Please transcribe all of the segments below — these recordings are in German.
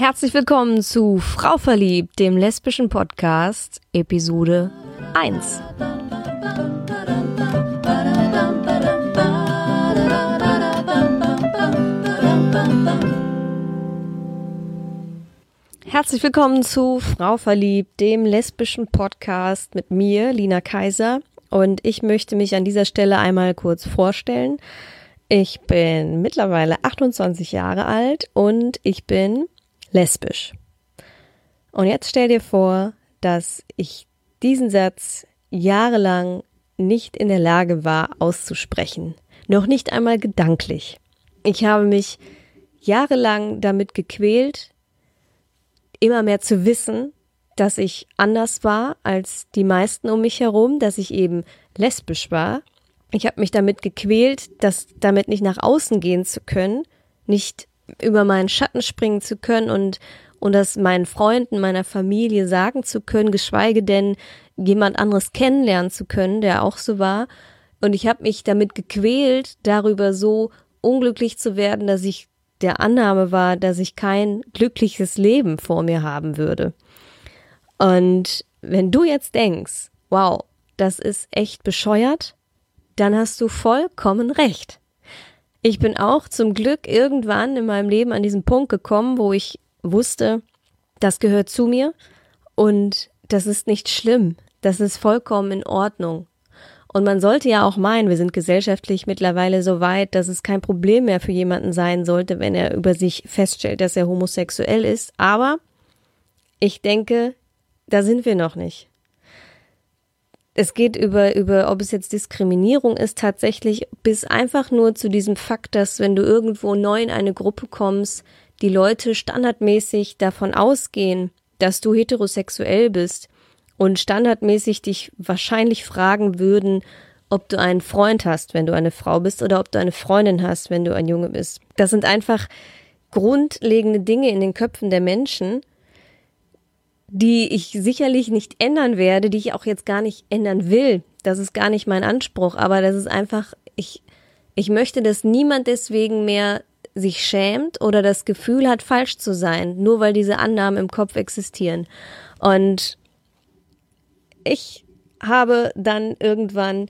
Herzlich willkommen zu Frau Verliebt, dem lesbischen Podcast, Episode 1. Herzlich willkommen zu Frau Verliebt, dem lesbischen Podcast mit mir, Lina Kaiser. Und ich möchte mich an dieser Stelle einmal kurz vorstellen. Ich bin mittlerweile 28 Jahre alt und ich bin lesbisch. Und jetzt stell dir vor, dass ich diesen Satz jahrelang nicht in der Lage war auszusprechen. Noch nicht einmal gedanklich. Ich habe mich jahrelang damit gequält, immer mehr zu wissen, dass ich anders war als die meisten um mich herum, dass ich eben lesbisch war. Ich habe mich damit gequält, das damit nicht nach außen gehen zu können, nicht über meinen Schatten springen zu können und, und das meinen Freunden, meiner Familie sagen zu können, geschweige denn jemand anderes kennenlernen zu können, der auch so war. Und ich habe mich damit gequält, darüber so unglücklich zu werden, dass ich der Annahme war, dass ich kein glückliches Leben vor mir haben würde. Und wenn du jetzt denkst, wow, das ist echt bescheuert, dann hast du vollkommen recht. Ich bin auch zum Glück irgendwann in meinem Leben an diesen Punkt gekommen, wo ich wusste, das gehört zu mir und das ist nicht schlimm. Das ist vollkommen in Ordnung. Und man sollte ja auch meinen, wir sind gesellschaftlich mittlerweile so weit, dass es kein Problem mehr für jemanden sein sollte, wenn er über sich feststellt, dass er homosexuell ist. Aber ich denke, da sind wir noch nicht es geht über, über, ob es jetzt Diskriminierung ist, tatsächlich bis einfach nur zu diesem Fakt, dass wenn du irgendwo neu in eine Gruppe kommst, die Leute standardmäßig davon ausgehen, dass du heterosexuell bist und standardmäßig dich wahrscheinlich fragen würden, ob du einen Freund hast, wenn du eine Frau bist, oder ob du eine Freundin hast, wenn du ein Junge bist. Das sind einfach grundlegende Dinge in den Köpfen der Menschen, die ich sicherlich nicht ändern werde, die ich auch jetzt gar nicht ändern will. Das ist gar nicht mein Anspruch, aber das ist einfach, ich, ich möchte, dass niemand deswegen mehr sich schämt oder das Gefühl hat, falsch zu sein, nur weil diese Annahmen im Kopf existieren. Und ich habe dann irgendwann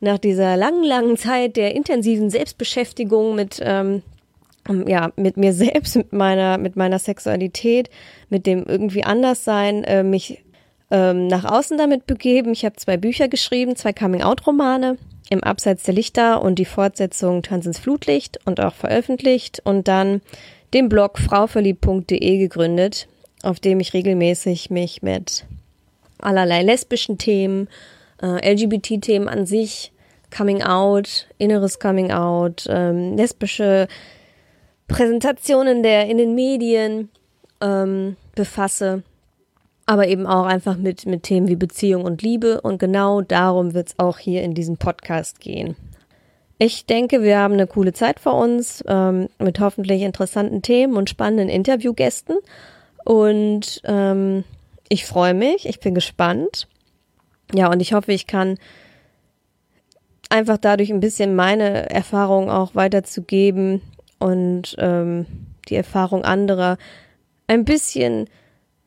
nach dieser langen, langen Zeit der intensiven Selbstbeschäftigung mit ähm, ja, mit mir selbst, mit meiner, mit meiner Sexualität, mit dem irgendwie Anderssein, äh, mich ähm, nach außen damit begeben. Ich habe zwei Bücher geschrieben, zwei Coming-out-Romane im Abseits der Lichter und die Fortsetzung Tanz ins Flutlicht und auch veröffentlicht und dann den Blog frauverliebt.de gegründet, auf dem ich regelmäßig mich mit allerlei lesbischen Themen, äh, LGBT-Themen an sich, Coming Out, inneres Coming Out, ähm, lesbische Präsentationen der in den Medien ähm, befasse, aber eben auch einfach mit, mit Themen wie Beziehung und Liebe. Und genau darum wird es auch hier in diesem Podcast gehen. Ich denke, wir haben eine coole Zeit vor uns ähm, mit hoffentlich interessanten Themen und spannenden Interviewgästen. Und ähm, ich freue mich, ich bin gespannt. Ja, und ich hoffe, ich kann einfach dadurch ein bisschen meine Erfahrungen auch weiterzugeben, und ähm, die Erfahrung anderer ein bisschen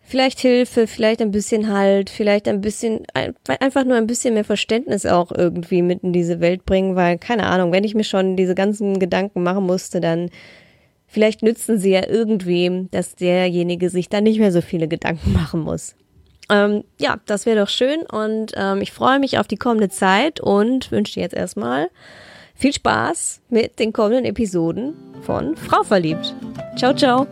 vielleicht Hilfe, vielleicht ein bisschen Halt, vielleicht ein bisschen, einfach nur ein bisschen mehr Verständnis auch irgendwie mit in diese Welt bringen, weil, keine Ahnung, wenn ich mir schon diese ganzen Gedanken machen musste, dann vielleicht nützen sie ja irgendwem, dass derjenige sich dann nicht mehr so viele Gedanken machen muss. Ähm, ja, das wäre doch schön und ähm, ich freue mich auf die kommende Zeit und wünsche dir jetzt erstmal viel Spaß mit den kommenden Episoden von Frau verliebt. Ciao, ciao.